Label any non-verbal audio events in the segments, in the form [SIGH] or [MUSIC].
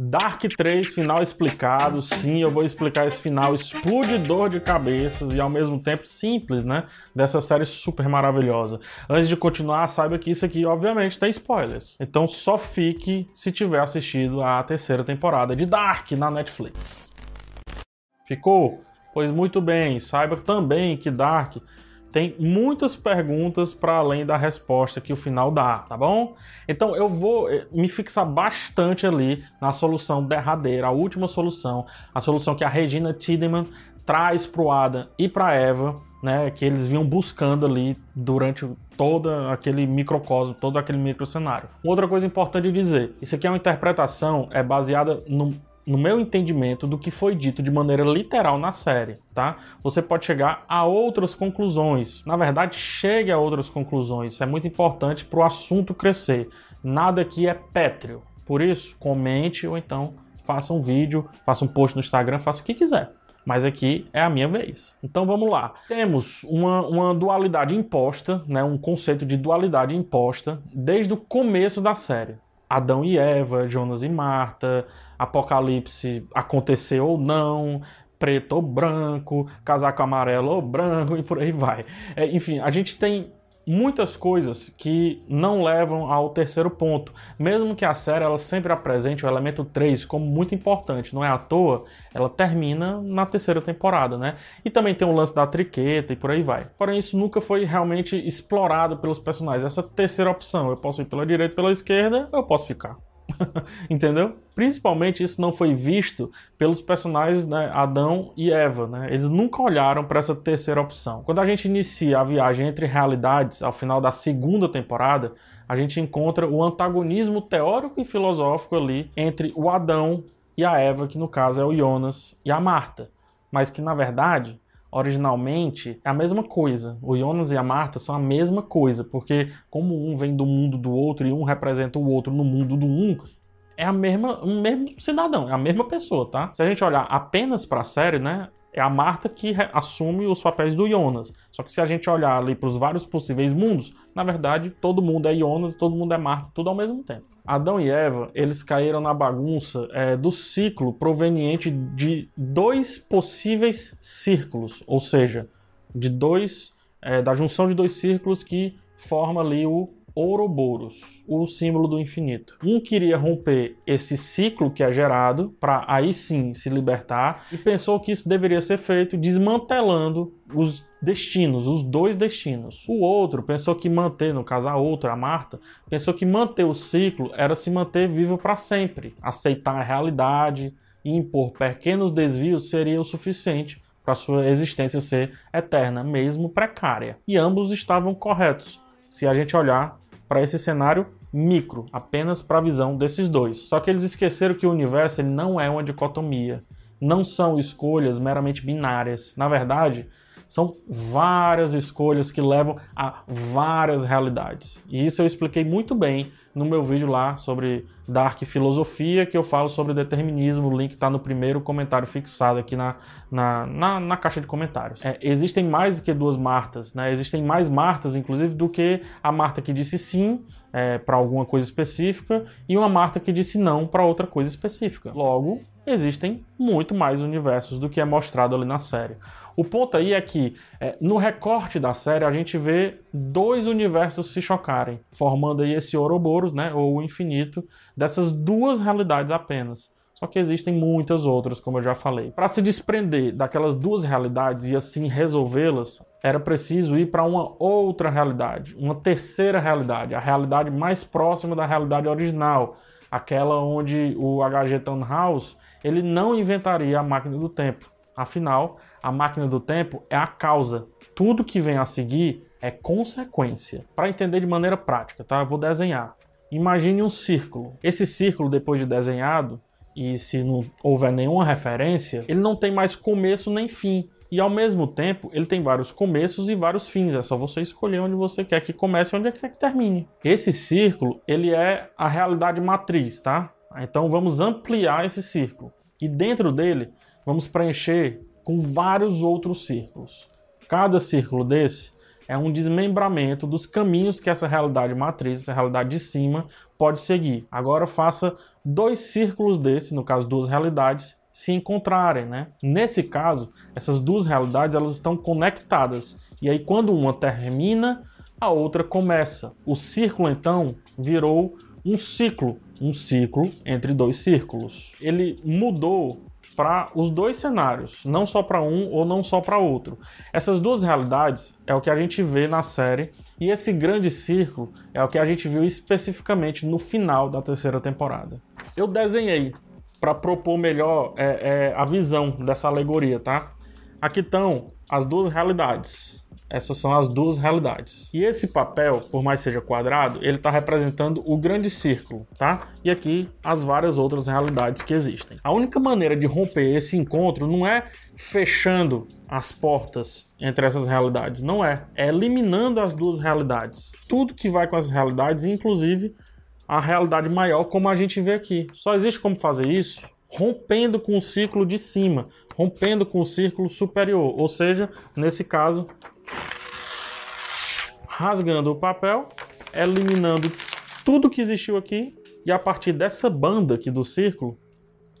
Dark 3, final explicado. Sim, eu vou explicar esse final explodidor de cabeças e ao mesmo tempo simples, né? Dessa série super maravilhosa. Antes de continuar, saiba que isso aqui, obviamente, tem spoilers. Então só fique se tiver assistido a terceira temporada de Dark na Netflix. Ficou? Pois muito bem, saiba também que Dark tem muitas perguntas para além da resposta que o final dá, tá bom? Então eu vou eh, me fixar bastante ali na solução derradeira, a última solução, a solução que a Regina Tiedemann traz para o Adam e para Eva, né, que eles vinham buscando ali durante todo aquele microcosmo, todo aquele microcenário. Outra coisa importante de dizer, isso aqui é uma interpretação é baseada no no meu entendimento do que foi dito de maneira literal na série, tá? Você pode chegar a outras conclusões. Na verdade, chegue a outras conclusões. Isso é muito importante para o assunto crescer. Nada aqui é pétreo. Por isso, comente ou então faça um vídeo, faça um post no Instagram, faça o que quiser. Mas aqui é a minha vez. Então vamos lá. Temos uma, uma dualidade imposta, né? um conceito de dualidade imposta desde o começo da série. Adão e Eva, Jonas e Marta, Apocalipse acontecer ou não, preto ou branco, casaco amarelo ou branco [LAUGHS] e por aí vai. É, enfim, a gente tem muitas coisas que não levam ao terceiro ponto. Mesmo que a série ela sempre apresente o elemento 3 como muito importante, não é à toa, ela termina na terceira temporada, né? E também tem o lance da triqueta e por aí vai. Porém, isso nunca foi realmente explorado pelos personagens. Essa terceira opção, eu posso ir pela direita, pela esquerda, eu posso ficar. [LAUGHS] Entendeu? Principalmente isso não foi visto pelos personagens né, Adão e Eva. Né? Eles nunca olharam para essa terceira opção. Quando a gente inicia a viagem entre realidades, ao final da segunda temporada, a gente encontra o antagonismo teórico e filosófico ali entre o Adão e a Eva, que no caso é o Jonas e a Marta. Mas que na verdade originalmente é a mesma coisa. O Jonas e a Marta são a mesma coisa, porque como um vem do mundo do outro e um representa o outro no mundo do um, é a mesma, o mesmo cidadão, é a mesma pessoa, tá? Se a gente olhar apenas para a série, né, é a Marta que assume os papéis do Jonas. Só que se a gente olhar ali para os vários possíveis mundos, na verdade, todo mundo é Jonas, todo mundo é Marta, tudo ao mesmo tempo. Adão e Eva, eles caíram na bagunça é, do ciclo proveniente de dois possíveis círculos, ou seja, de dois, é, da junção de dois círculos que forma ali o Ouroboros, o símbolo do infinito. Um queria romper esse ciclo que é gerado para aí sim se libertar e pensou que isso deveria ser feito desmantelando os destinos, os dois destinos. O outro pensou que manter, no caso a outra, a Marta, pensou que manter o ciclo era se manter vivo para sempre, aceitar a realidade e impor pequenos desvios seria o suficiente para sua existência ser eterna, mesmo precária. E ambos estavam corretos. Se a gente olhar para esse cenário micro, apenas para a visão desses dois. Só que eles esqueceram que o universo ele não é uma dicotomia, não são escolhas meramente binárias. Na verdade, são várias escolhas que levam a várias realidades. E isso eu expliquei muito bem no meu vídeo lá sobre Dark Filosofia, que eu falo sobre determinismo. O link está no primeiro comentário fixado aqui na, na, na, na caixa de comentários. É, existem mais do que duas Martas, né? Existem mais Martas, inclusive, do que a Marta que disse sim é, para alguma coisa específica e uma Marta que disse não para outra coisa específica. Logo, existem muito mais universos do que é mostrado ali na série. O ponto aí é que é, no recorte da série a gente vê dois universos se chocarem, formando aí esse Ouroboros, né, ou o infinito, dessas duas realidades apenas. Só que existem muitas outras, como eu já falei. Para se desprender daquelas duas realidades e assim resolvê-las, era preciso ir para uma outra realidade, uma terceira realidade, a realidade mais próxima da realidade original, aquela onde o H.G. Tannhaus ele não inventaria a máquina do tempo. Afinal, a máquina do tempo é a causa. Tudo que vem a seguir é consequência. Para entender de maneira prática, tá? Eu vou desenhar. Imagine um círculo. Esse círculo, depois de desenhado, e se não houver nenhuma referência, ele não tem mais começo nem fim. E ao mesmo tempo, ele tem vários começos e vários fins. É só você escolher onde você quer que comece e onde quer que termine. Esse círculo, ele é a realidade matriz, tá? Então vamos ampliar esse círculo. E dentro dele, vamos preencher com vários outros círculos. Cada círculo desse é um desmembramento dos caminhos que essa realidade matriz, essa realidade de cima, pode seguir. Agora faça dois círculos desse, no caso duas realidades, se encontrarem, né? Nesse caso, essas duas realidades elas estão conectadas. E aí quando uma termina, a outra começa. O círculo então virou um ciclo, um ciclo entre dois círculos. Ele mudou para os dois cenários, não só para um ou não só para outro. Essas duas realidades é o que a gente vê na série e esse grande círculo é o que a gente viu especificamente no final da terceira temporada. Eu desenhei para propor melhor é, é, a visão dessa alegoria, tá? Aqui estão as duas realidades. Essas são as duas realidades. E esse papel, por mais seja quadrado, ele está representando o grande círculo, tá? E aqui as várias outras realidades que existem. A única maneira de romper esse encontro não é fechando as portas entre essas realidades, não é. É eliminando as duas realidades. Tudo que vai com as realidades, inclusive a realidade maior, como a gente vê aqui. Só existe como fazer isso rompendo com o círculo de cima, rompendo com o círculo superior, ou seja, nesse caso, rasgando o papel, eliminando tudo que existiu aqui e a partir dessa banda aqui do círculo,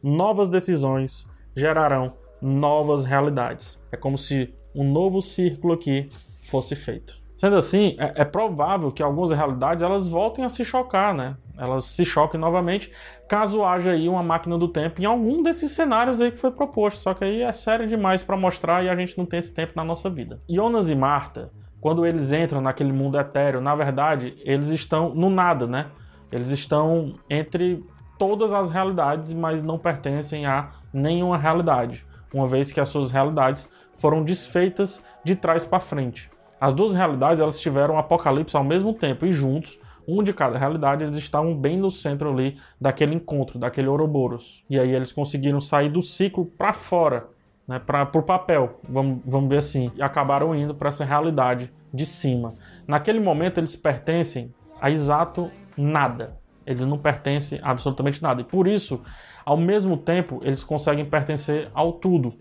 novas decisões gerarão novas realidades. É como se um novo círculo aqui fosse feito. Sendo assim, é, é, provável que algumas realidades elas voltem a se chocar, né? Elas se choquem novamente, caso haja aí uma máquina do tempo em algum desses cenários aí que foi proposto. Só que aí é sério demais para mostrar e a gente não tem esse tempo na nossa vida. Jonas e Marta quando eles entram naquele mundo etéreo, na verdade, eles estão no nada, né? Eles estão entre todas as realidades, mas não pertencem a nenhuma realidade, uma vez que as suas realidades foram desfeitas de trás para frente. As duas realidades elas tiveram um apocalipse ao mesmo tempo e juntos, um de cada realidade, eles estavam bem no centro ali daquele encontro, daquele Ouroboros. E aí eles conseguiram sair do ciclo para fora né, para o papel, vamos, vamos ver assim, e acabaram indo para essa realidade de cima. Naquele momento eles pertencem a exato nada. Eles não pertencem a absolutamente nada. E por isso, ao mesmo tempo, eles conseguem pertencer ao tudo,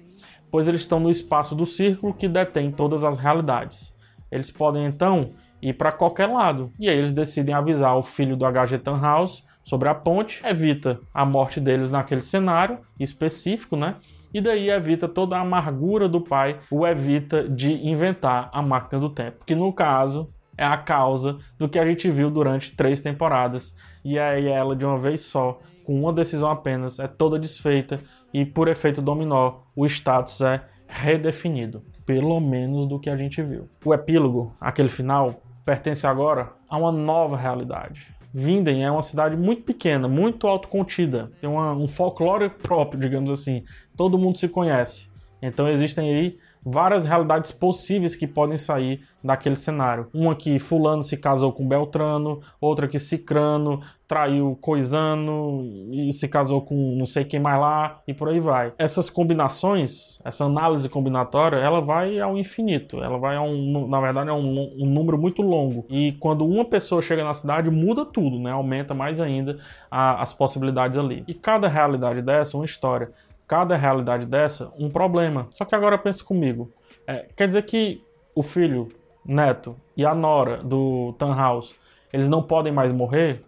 pois eles estão no espaço do círculo que detém todas as realidades. Eles podem então ir para qualquer lado. E aí eles decidem avisar o filho do HG Tannhaus sobre a ponte, evita a morte deles naquele cenário específico, né? e daí evita toda a amargura do pai, o evita de inventar a máquina do tempo, que no caso é a causa do que a gente viu durante três temporadas, e aí ela de uma vez só, com uma decisão apenas, é toda desfeita e por efeito dominó o status é redefinido, pelo menos do que a gente viu. O epílogo, aquele final, pertence agora a uma nova realidade. Vinden é uma cidade muito pequena, muito autocontida, tem uma, um folclore próprio, digamos assim. Todo mundo se conhece. Então existem aí várias realidades possíveis que podem sair daquele cenário. Uma que fulano se casou com Beltrano, outra que Cicrano traiu Coisano e se casou com não sei quem mais lá e por aí vai. Essas combinações, essa análise combinatória, ela vai ao infinito. Ela vai a um, na verdade, é um, um número muito longo. E quando uma pessoa chega na cidade, muda tudo, né? Aumenta mais ainda a, as possibilidades ali. E cada realidade dessa é uma história cada realidade dessa um problema. Só que agora pense comigo. É, quer dizer que o filho, neto e a nora do Tannhaus, eles não podem mais morrer?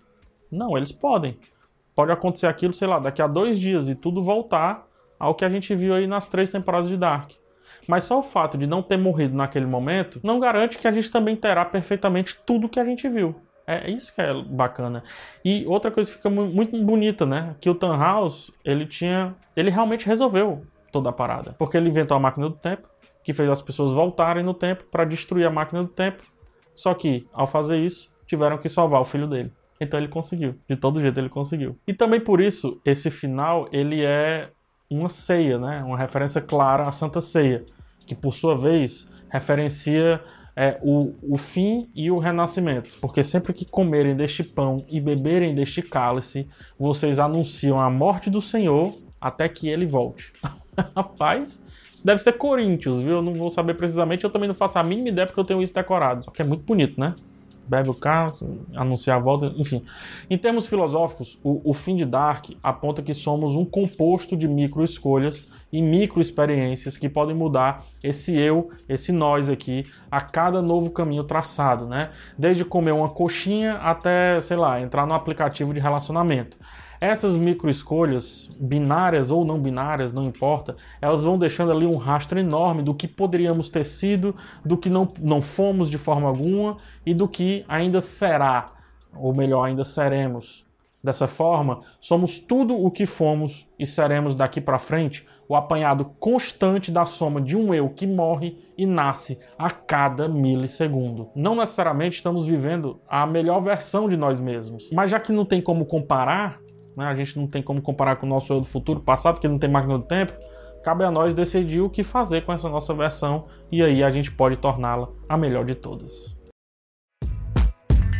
Não, eles podem. Pode acontecer aquilo, sei lá, daqui a dois dias e tudo voltar ao que a gente viu aí nas três temporadas de Dark. Mas só o fato de não ter morrido naquele momento não garante que a gente também terá perfeitamente tudo que a gente viu. É, é isso que é bacana. E outra coisa que fica muito bonita, né? Que o Tannhaus, ele tinha. Ele realmente resolveu toda a parada. Porque ele inventou a máquina do tempo, que fez as pessoas voltarem no tempo para destruir a máquina do tempo. Só que, ao fazer isso, tiveram que salvar o filho dele. Então ele conseguiu. De todo jeito ele conseguiu. E também por isso, esse final, ele é uma ceia, né? Uma referência clara à Santa Ceia. Que por sua vez referencia é, o, o fim e o renascimento. Porque sempre que comerem deste pão e beberem deste cálice, vocês anunciam a morte do Senhor até que ele volte. [LAUGHS] Rapaz, isso deve ser Coríntios, viu? Eu não vou saber precisamente, eu também não faço a mínima ideia porque eu tenho isso decorado. Só que é muito bonito, né? Bebe o caso, anunciar a volta, enfim. Em termos filosóficos, o, o fim de Dark aponta que somos um composto de micro-escolhas e micro-experiências que podem mudar esse eu, esse nós aqui, a cada novo caminho traçado, né? Desde comer uma coxinha até, sei lá, entrar no aplicativo de relacionamento. Essas microescolhas, binárias ou não binárias, não importa, elas vão deixando ali um rastro enorme do que poderíamos ter sido, do que não, não fomos de forma alguma e do que ainda será, ou melhor, ainda seremos. Dessa forma, somos tudo o que fomos e seremos daqui para frente, o apanhado constante da soma de um eu que morre e nasce a cada milissegundo. Não necessariamente estamos vivendo a melhor versão de nós mesmos, mas já que não tem como comparar, né? A gente não tem como comparar com o nosso eu do futuro passado, porque não tem máquina do tempo. Cabe a nós decidir o que fazer com essa nossa versão e aí a gente pode torná-la a melhor de todas.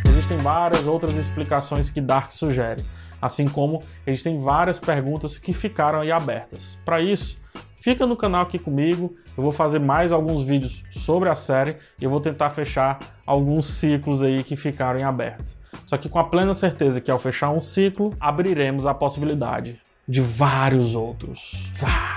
Existem várias outras explicações que Dark sugere, assim como existem várias perguntas que ficaram aí abertas. Para isso, fica no canal aqui comigo, eu vou fazer mais alguns vídeos sobre a série e eu vou tentar fechar alguns ciclos aí que ficaram em aberto. Só que com a plena certeza que ao fechar um ciclo, abriremos a possibilidade de vários outros. Vários